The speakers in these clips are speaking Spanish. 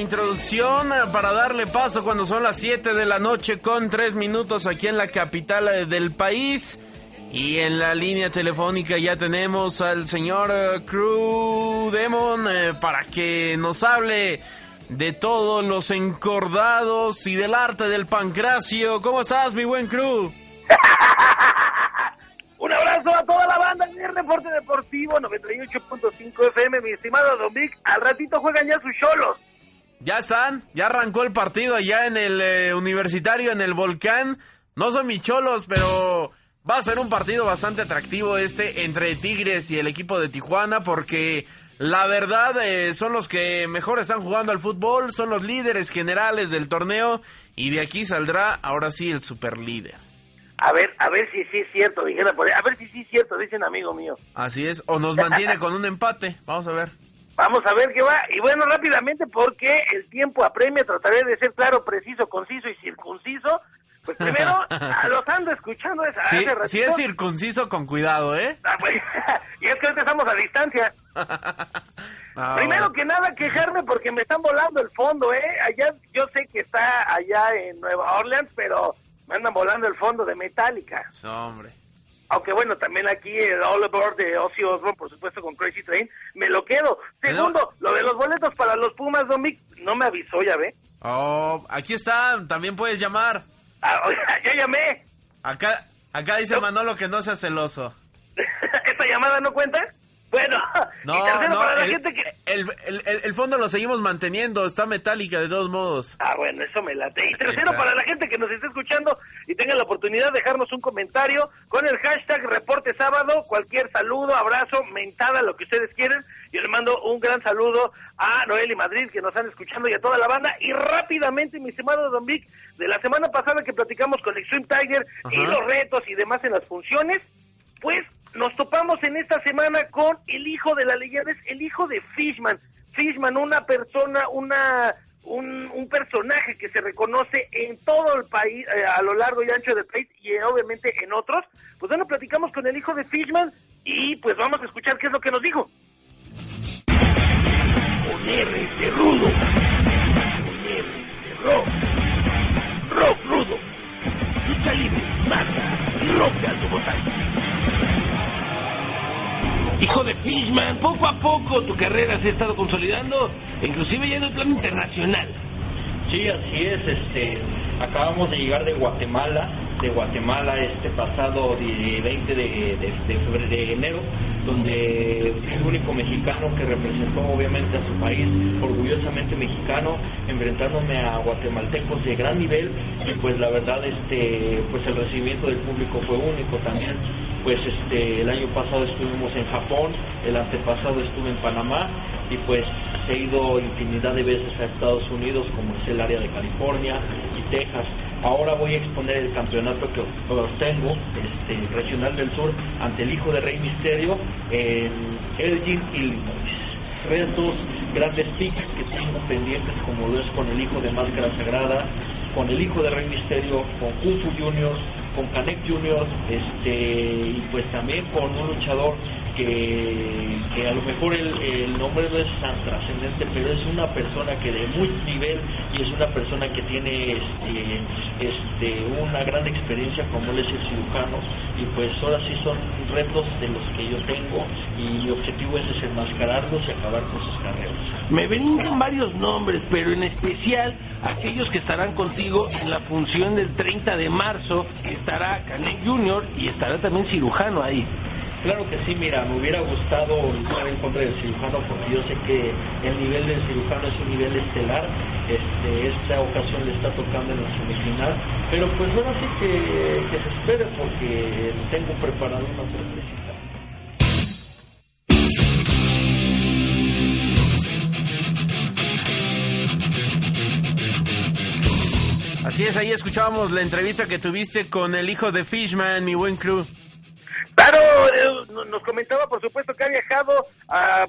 introducción para darle paso cuando son las 7 de la noche con 3 minutos aquí en la capital del país. Y en la línea telefónica ya tenemos al señor eh, Crew Demon eh, para que nos hable de todos los encordados y del arte del pancracio. ¿Cómo estás, mi buen Crew? Un abrazo a toda la banda en el Reporte Deportivo 98.5 FM, mi estimado Don Vic. Al ratito juegan ya sus cholos. Ya están, ya arrancó el partido allá en el eh, universitario, en el volcán. No son mis cholos, pero va a ser un partido bastante atractivo este entre Tigres y el equipo de Tijuana porque la verdad eh, son los que mejor están jugando al fútbol, son los líderes generales del torneo y de aquí saldrá ahora sí el super líder. A ver, a ver si sí es cierto, dijera por ahí. A ver si sí es cierto, dicen amigo mío. Así es, o nos mantiene con un empate, vamos a ver. Vamos a ver qué va. Y bueno, rápidamente, porque el tiempo apremia, trataré de ser claro, preciso, conciso y circunciso. Pues primero, los ando escuchando esa, sí, Si es circunciso, con cuidado, ¿eh? Ah, pues, y es que ahorita estamos a distancia. Ah, primero que nada, quejarme porque me están volando el fondo, ¿eh? Allá, yo sé que está allá en Nueva Orleans, pero me andan volando el fondo de Metallica. hombre. Aunque bueno, también aquí el All Aboard de Ozzy Osbourne, por supuesto con Crazy Train, me lo quedo. Segundo, lo de los boletos para los Pumas, Domic, no me avisó, ya ve. Oh, aquí está, también puedes llamar. Ah, ya llamé. Acá, acá dice Manolo que no sea celoso. ¿Esta llamada no cuenta? Bueno, no, para el, la gente que... el, fondo lo seguimos manteniendo, está metálica de todos modos. Ah, bueno, eso me late. Y tercero, para la gente que nos está escuchando y tenga la oportunidad de dejarnos un comentario con el hashtag reporte sábado, cualquier saludo, abrazo, mentada, lo que ustedes quieren. Yo le mando un gran saludo a Noel y Madrid que nos están escuchando y a toda la banda. Y rápidamente, mi estimado Don Vic, de la semana pasada que platicamos con Extreme Tiger y los retos y demás en las funciones, pues nos topamos en esta semana con el hijo de la leyenda, es el hijo de Fishman. Fishman, una persona, una un, personaje que se reconoce en todo el país, eh, a lo largo y ancho del país y eh, obviamente en otros. Pues bueno, platicamos con el hijo de Fishman y pues vamos a escuchar qué es lo que nos dijo. Con R de poco a poco tu carrera se ha estado consolidando, inclusive ya en el plano internacional. Sí, así es, este, acabamos de llegar de Guatemala, de Guatemala este pasado 20 de, febrero, de enero, donde el único mexicano que representó obviamente a su país, orgullosamente mexicano, enfrentándome a guatemaltecos de gran nivel y pues la verdad este pues el recibimiento del público fue único también pues este, el año pasado estuvimos en Japón, el antepasado estuve en Panamá y pues he ido infinidad de veces a Estados Unidos como es el área de California y Texas. Ahora voy a exponer el campeonato que obtengo, este, regional del sur, ante el hijo de Rey Misterio en Elgin, Illinois. Retos, grandes picks que tengo pendientes como lo es con el hijo de Máscara Sagrada, con el hijo de Rey Misterio, con Kung Fu Junior, con Canek Junior, este, y pues también con un luchador que, a lo mejor el, nombre no es tan trascendente, pero es una persona que de muy nivel y es una persona que tiene este, este, una gran experiencia como él es el cirujano y pues ahora sí son retos de los que yo tengo y mi objetivo es desenmascararlos y acabar con sus carreras. Me brincan varios nombres, pero en especial aquellos que estarán contigo en la función del 30 de marzo, estará Canek Junior y estará también cirujano ahí. Claro que sí, mira, me hubiera gustado luchar en contra del cirujano porque yo sé que el nivel del cirujano es un nivel estelar. Este, esta ocasión le está tocando en la semifinal, pero pues ahora sí que, que se espere porque tengo preparado una sorpresita. Así es, ahí escuchábamos la entrevista que tuviste con el hijo de Fishman, mi buen crew. Claro, eh, nos comentaba por supuesto que ha viajado, a,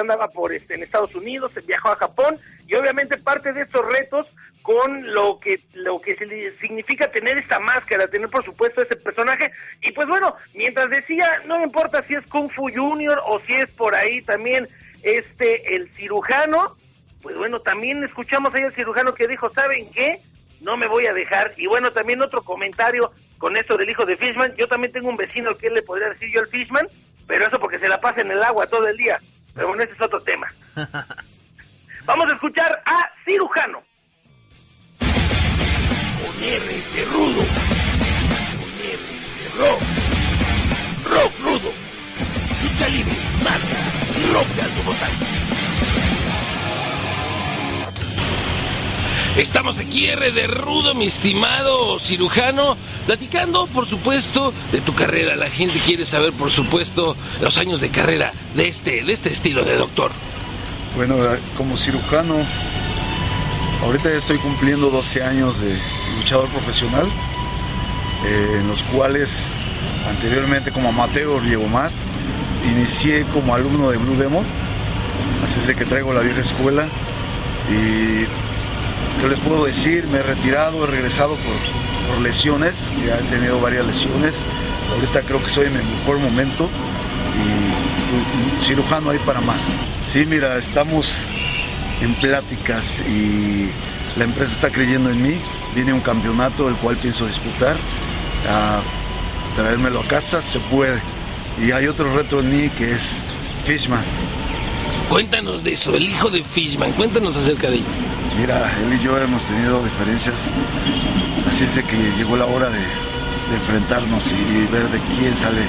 andaba por este, en Estados Unidos, viajó a Japón y obviamente parte de estos retos con lo que lo que significa tener esta máscara, tener por supuesto ese personaje y pues bueno, mientras decía, no me importa si es Kung Fu Junior o si es por ahí también este el cirujano, pues bueno, también escuchamos ahí al cirujano que dijo, ¿saben qué? No me voy a dejar. Y bueno, también otro comentario con esto del hijo de Fishman. Yo también tengo un vecino que le podría decir yo al Fishman, pero eso porque se la pasa en el agua todo el día. Pero bueno, ese es otro tema. Vamos a escuchar a cirujano. Con R de rudo. Con R de rock. Rock rudo. Lucha libre, máscaras, rock de alto Estamos aquí, R de Rudo, mi estimado cirujano, platicando, por supuesto, de tu carrera. La gente quiere saber, por supuesto, los años de carrera de este, de este estilo de doctor. Bueno, como cirujano, ahorita estoy cumpliendo 12 años de luchador profesional, eh, en los cuales anteriormente como amateur llevo más. Inicié como alumno de Blue Demon, así es de que traigo la vieja escuela y yo les puedo decir, me he retirado, he regresado por, por lesiones, ya he tenido varias lesiones. Ahorita creo que soy en mi mejor momento y, y cirujano hay para más. Sí, mira, estamos en pláticas y la empresa está creyendo en mí. Viene un campeonato el cual pienso disputar. A traérmelo a casa se puede. Y hay otro reto en mí que es Fishman. Cuéntanos de eso, el hijo de Fishman, cuéntanos acerca de ello. Mira, él y yo hemos tenido diferencias, así es de que llegó la hora de, de enfrentarnos y ver de quién sale,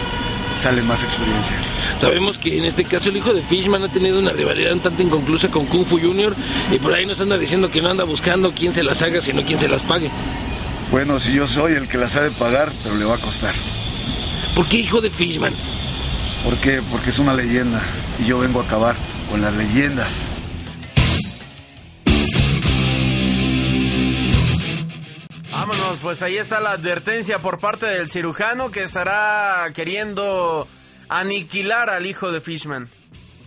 sale más experiencia. Sabemos que en este caso el hijo de Fishman ha tenido una rivalidad un tanto inconclusa con Kung Fu Junior y por ahí nos anda diciendo que no anda buscando quién se las haga, sino quién se las pague. Bueno, si yo soy el que las ha de pagar, pero le va a costar. ¿Por qué hijo de Fishman? ¿Por qué? Porque es una leyenda y yo vengo a acabar con las leyendas. Vámonos, pues ahí está la advertencia por parte del cirujano que estará queriendo aniquilar al hijo de Fishman.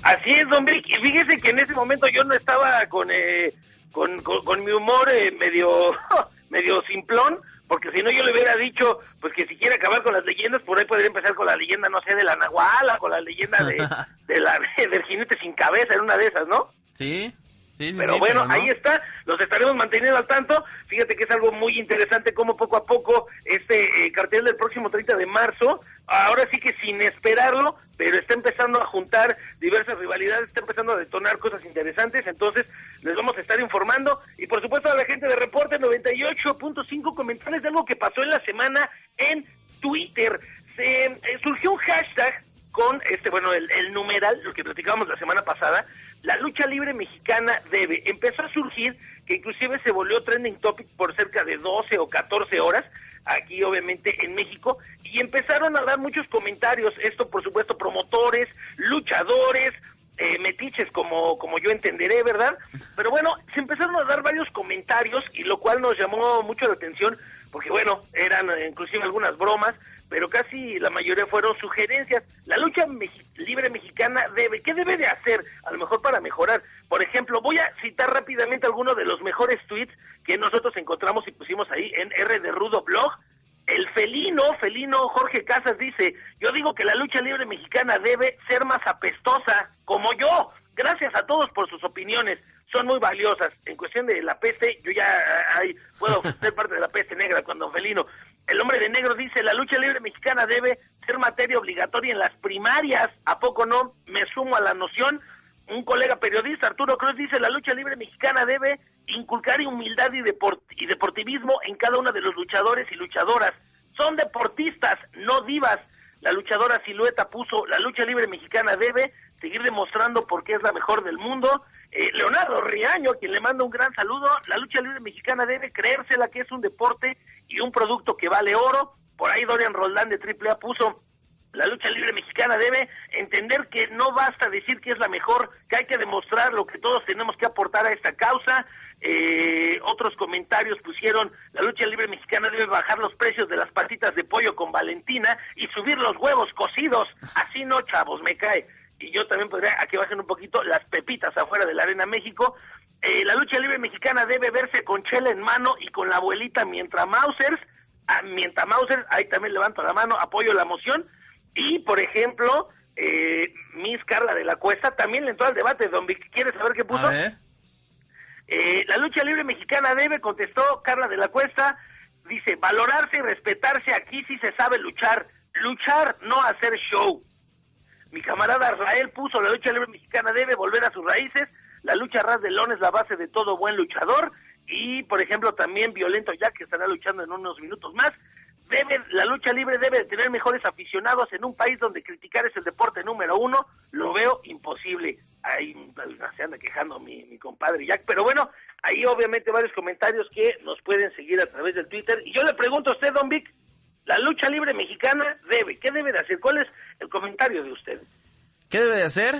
Así es, don Vic. Y fíjese que en ese momento yo no estaba con, eh, con, con, con mi humor eh, medio, medio simplón, porque si no yo le hubiera dicho, pues que si quiere acabar con las leyendas, por ahí podría empezar con la leyenda, no sé, de la Nahuala, con la leyenda de, de la, del jinete sin cabeza, en una de esas, ¿no? Sí, sí, sí. Pero sí, bueno, pero no. ahí está, los estaremos manteniendo al tanto. Fíjate que es algo muy interesante como poco a poco este eh, cartel del próximo 30 de marzo, ahora sí que sin esperarlo, pero está empezando a juntar diversas rivalidades, está empezando a detonar cosas interesantes, entonces les vamos a estar informando y por supuesto a la gente de Reporte 98.5 comentarles de algo que pasó en la semana en Twitter. Se eh, surgió un hashtag con este, bueno, el, numeral, lo que platicábamos la semana pasada, la lucha libre mexicana debe. Empezó a surgir, que inclusive se volvió trending topic por cerca de 12 o 14 horas, aquí obviamente en México, y empezaron a dar muchos comentarios, esto por supuesto promotores, luchadores, eh, metiches como, como yo entenderé, ¿verdad? Pero bueno, se empezaron a dar varios comentarios y lo cual nos llamó mucho la atención, porque bueno, eran eh, inclusive algunas bromas, pero casi la mayoría fueron sugerencias. La lucha libre mexicana debe, ¿qué debe de hacer? A lo mejor para mejorar. Por ejemplo, voy a citar rápidamente algunos de los mejores tweets que nosotros encontramos y pusimos ahí en R de Rudo Blog. El felino, felino Jorge Casas dice, yo digo que la lucha libre mexicana debe ser más apestosa, como yo. Gracias a todos por sus opiniones, son muy valiosas. En cuestión de la peste, yo ya ay, puedo ser parte de la peste negra con don Felino. El hombre de negro dice, la lucha libre mexicana debe ser materia obligatoria en las primarias. ¿A poco no? Me sumo a la noción. Un colega periodista, Arturo Cruz, dice, la lucha libre mexicana debe inculcar humildad y, y deportivismo en cada uno de los luchadores y luchadoras. Son deportistas, no divas. La luchadora Silueta puso, la lucha libre mexicana debe seguir demostrando por qué es la mejor del mundo. Eh, Leonardo Riaño, quien le manda un gran saludo, la lucha libre mexicana debe creérsela que es un deporte y un producto que vale oro. Por ahí Dorian Roldán de AAA puso, la lucha libre mexicana debe entender que no basta decir que es la mejor, que hay que demostrar lo que todos tenemos que aportar a esta causa. Eh, otros comentarios pusieron, la lucha libre mexicana debe bajar los precios de las patitas de pollo con Valentina y subir los huevos cocidos. Así no, chavos, me cae. Y yo también podría, a que bajen un poquito las pepitas afuera de la Arena México. Eh, la lucha libre mexicana debe verse con chela en mano y con la abuelita mientras Mausers, ah, mientras Mausers, ahí también levanto la mano, apoyo la moción. Y, por ejemplo, eh, Miss Carla de la Cuesta también le entró al debate, don Vic. ¿Quieres saber qué puso? A ver. Eh, la lucha libre mexicana debe, contestó Carla de la Cuesta, dice, valorarse y respetarse, aquí sí se sabe luchar, luchar, no hacer show. Mi camarada Israel puso, la lucha libre mexicana debe volver a sus raíces, la lucha ras de lón es la base de todo buen luchador, y por ejemplo también Violento ya que estará luchando en unos minutos más, debe, la lucha libre debe de tener mejores aficionados en un país donde criticar es el deporte número uno, lo veo imposible. Ahí se anda quejando mi, mi compadre Jack, pero bueno, ahí obviamente varios comentarios que nos pueden seguir a través del Twitter. Y yo le pregunto a usted, Don Vic, la lucha libre mexicana debe, ¿qué debe de hacer? ¿Cuál es el comentario de usted? ¿Qué debe de hacer?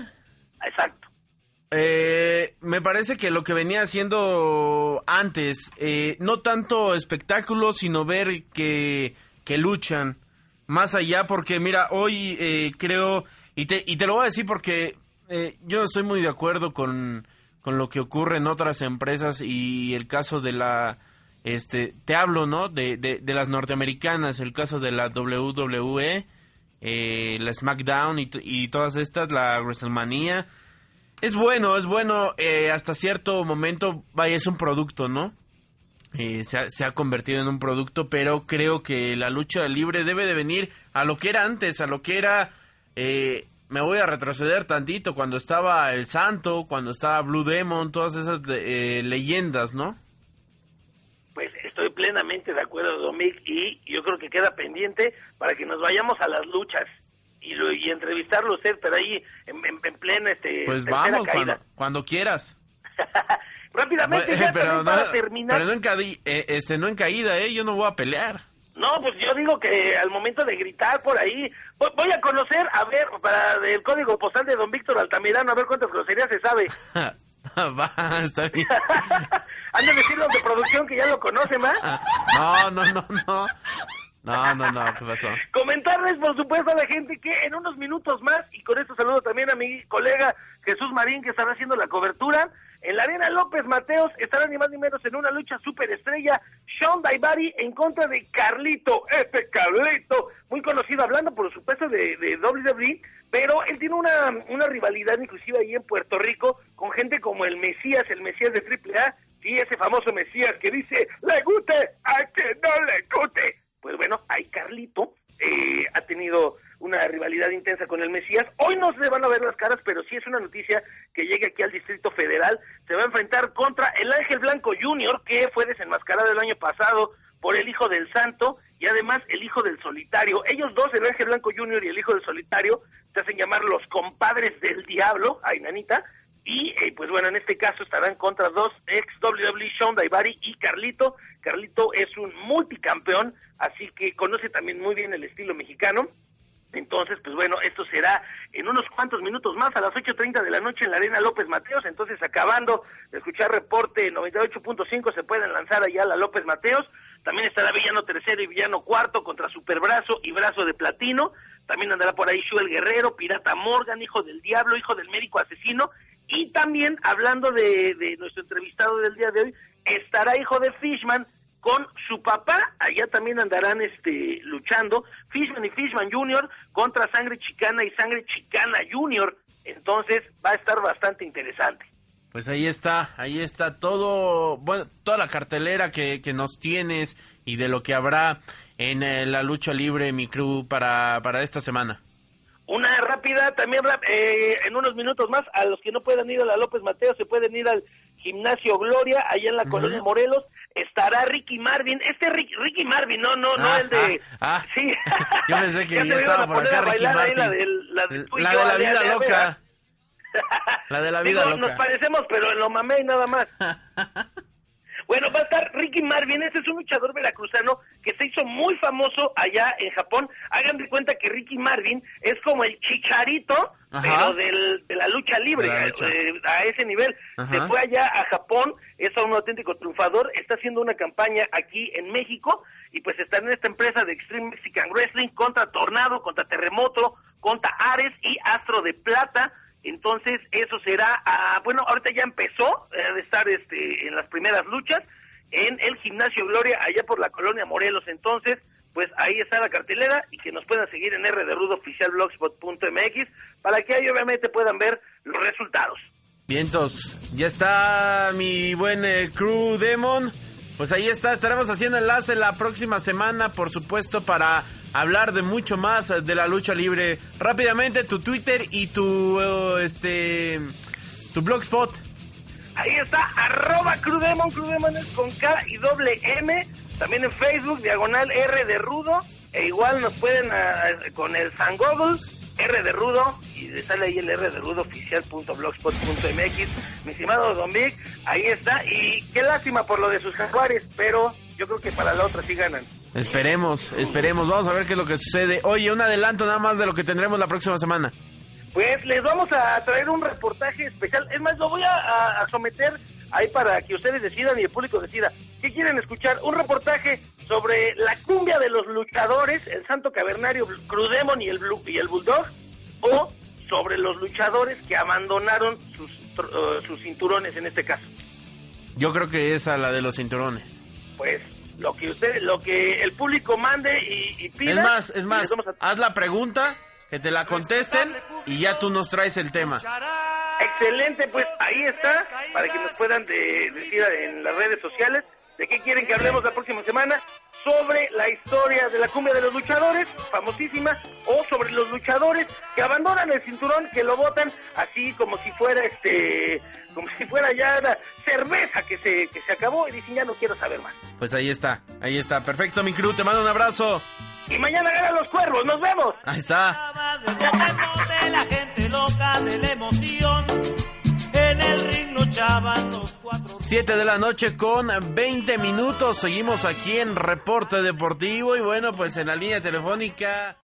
Exacto. Eh, me parece que lo que venía haciendo antes, eh, no tanto espectáculo, sino ver que, que luchan más allá, porque mira, hoy eh, creo, y te, y te lo voy a decir porque eh, yo estoy muy de acuerdo con, con lo que ocurre en otras empresas y el caso de la, este, te hablo, ¿no? De, de, de las norteamericanas, el caso de la WWE, eh, la SmackDown y, y todas estas, la WrestleMania es bueno, es bueno, eh, hasta cierto momento, vaya, es un producto, ¿no? Eh, se, ha, se, ha, convertido en un producto, pero creo que la lucha libre debe de venir a lo que era antes, a lo que era... Eh, me voy a retroceder tantito, cuando estaba El Santo, cuando estaba Blue Demon, todas esas de, leyendas, ¿no? Pues estoy plenamente de acuerdo, Domic, y yo creo que queda pendiente para que nos vayamos a las luchas y, lo, y entrevistarlo usted, pero ahí en, en, en plena este, Pues vamos, cuando, cuando, quieras. Rápidamente, bueno, ya pero no, para terminar. Pero no en, caí, eh, este, no en caída, ¿eh? Yo no voy a pelear. No, pues yo digo que al momento de gritar por ahí, voy a conocer, a ver, para el código postal de don Víctor Altamirano, a ver cuántas groserías se sabe. Va, está bien. Han de decir los de producción que ya lo conocen, ¿va? No, no, no, no. No, no, no, ¿qué pasó? Comentarles, por supuesto, a la gente que en unos minutos más, y con esto saludo también a mi colega Jesús Marín, que estará haciendo la cobertura, en la Arena López Mateos estarán ni más ni menos en una lucha superestrella, Sean Daivari en contra de Carlito, este Carlito, muy conocido, hablando por supuesto de, de WWE, pero él tiene una, una rivalidad inclusive ahí en Puerto Rico con gente como el Mesías, el Mesías de AAA, sí, ese famoso Mesías que dice, le guste a que no le guste pues bueno, ahí Carlito eh, ha tenido una rivalidad intensa con el Mesías. Hoy no se van a ver las caras, pero sí es una noticia que llegue aquí al Distrito Federal. Se va a enfrentar contra el Ángel Blanco Jr., que fue desenmascarado el año pasado por el Hijo del Santo y además el Hijo del Solitario. Ellos dos, el Ángel Blanco Jr. y el Hijo del Solitario, se hacen llamar los compadres del diablo, ay nanita, y eh, pues bueno, en este caso estarán contra dos ex WWE, Sean Daivari y Carlito. Carlito es un multicampeón, así que conoce también muy bien el estilo mexicano. Entonces, pues bueno, esto será en unos cuantos minutos más, a las 8.30 de la noche en la Arena López Mateos. Entonces, acabando de escuchar reporte 98.5, se pueden lanzar allá a la López Mateos. También estará Villano Tercero y Villano Cuarto contra Superbrazo y Brazo de Platino. También andará por ahí Shuel Guerrero, Pirata Morgan, Hijo del Diablo, Hijo del Médico Asesino. Y también, hablando de, de nuestro entrevistado del día de hoy, estará Hijo de Fishman con su papá, allá también andarán este luchando, Fishman y Fishman Jr. contra Sangre Chicana y Sangre Chicana Jr. Entonces va a estar bastante interesante. Pues ahí está, ahí está todo, bueno, toda la cartelera que, que nos tienes y de lo que habrá en eh, la lucha libre, mi crew, para, para esta semana. Una rápida, también eh, en unos minutos más, a los que no puedan ir a la López Mateo, se pueden ir al Gimnasio Gloria, allá en la uh -huh. Colonia Morelos, estará Ricky Marvin, este Ricky, Ricky Marvin, no, no, no ah, el de... Ah, ah. Sí. Yo pensé que ya, ya estaba por acá Ricky Martin. La, de la vida loca. la de la vida Digo, loca. Nos parecemos, pero en lo mamé y nada más. Bueno, va a estar Ricky Marvin, ese es un luchador veracruzano que se hizo muy famoso allá en Japón. Hagan de cuenta que Ricky Marvin es como el chicharito, Ajá. pero del, de la lucha libre, la lucha. Eh, a ese nivel. Ajá. Se fue allá a Japón, es un auténtico triunfador, está haciendo una campaña aquí en México y pues está en esta empresa de Extreme Mexican Wrestling contra Tornado, contra Terremoto, contra Ares y Astro de Plata. Entonces, eso será, uh, bueno, ahorita ya empezó eh, de estar este, en las primeras luchas en el Gimnasio Gloria, allá por la colonia Morelos. Entonces, pues ahí está la cartelera y que nos puedan seguir en R de Rudo Oficial Blogspot.mx para que ahí obviamente puedan ver los resultados. Vientos, ya está mi buen eh, crew Demon. Pues ahí está, estaremos haciendo enlace la próxima semana, por supuesto, para hablar de mucho más de la lucha libre. Rápidamente, tu Twitter y tu, eh, este, tu blogspot. Ahí está, arroba Crudemon, Crudemon es con K y doble M. También en Facebook, diagonal R de Rudo. E igual nos pueden ah, con el San Google, R de Rudo, sale ahí el R de. Mi estimado Don Vic, ahí está. Y qué lástima por lo de sus jaguares, pero yo creo que para la otra sí ganan. Esperemos, esperemos. Vamos a ver qué es lo que sucede. Oye, un adelanto nada más de lo que tendremos la próxima semana. Pues les vamos a traer un reportaje especial. Es más, lo voy a, a, someter ahí para que ustedes decidan y el público decida. ¿Qué quieren escuchar? Un reportaje sobre la cumbia de los luchadores, el Santo Cavernario, Crudemon y el, Blue, y el Bulldog, o sobre los luchadores que abandonaron sus, uh, sus cinturones en este caso. Yo creo que esa la de los cinturones. Pues lo que usted, lo que el público mande y, y pida. Es más, es más, a... haz la pregunta que te la contesten y ya tú nos traes el tema. Excelente, pues ahí está, para que nos puedan de, decir en las redes sociales de qué quieren que hablemos la próxima semana, sobre la historia de la cumbia de los luchadores, famosísima, o sobre los luchadores que abandonan el cinturón, que lo botan así como si fuera este, como si fuera ya la cerveza que se, que se acabó y dicen ya no quiero saber más. Pues ahí está, ahí está, perfecto mi crew, te mando un abrazo. Y mañana ganan los cuervos, nos vemos. Ahí está. de la gente loca de la emoción. En el ring luchaban los cuatro. 7 de la noche con 20 minutos. Seguimos aquí en Reporte Deportivo. Y bueno, pues en la línea telefónica.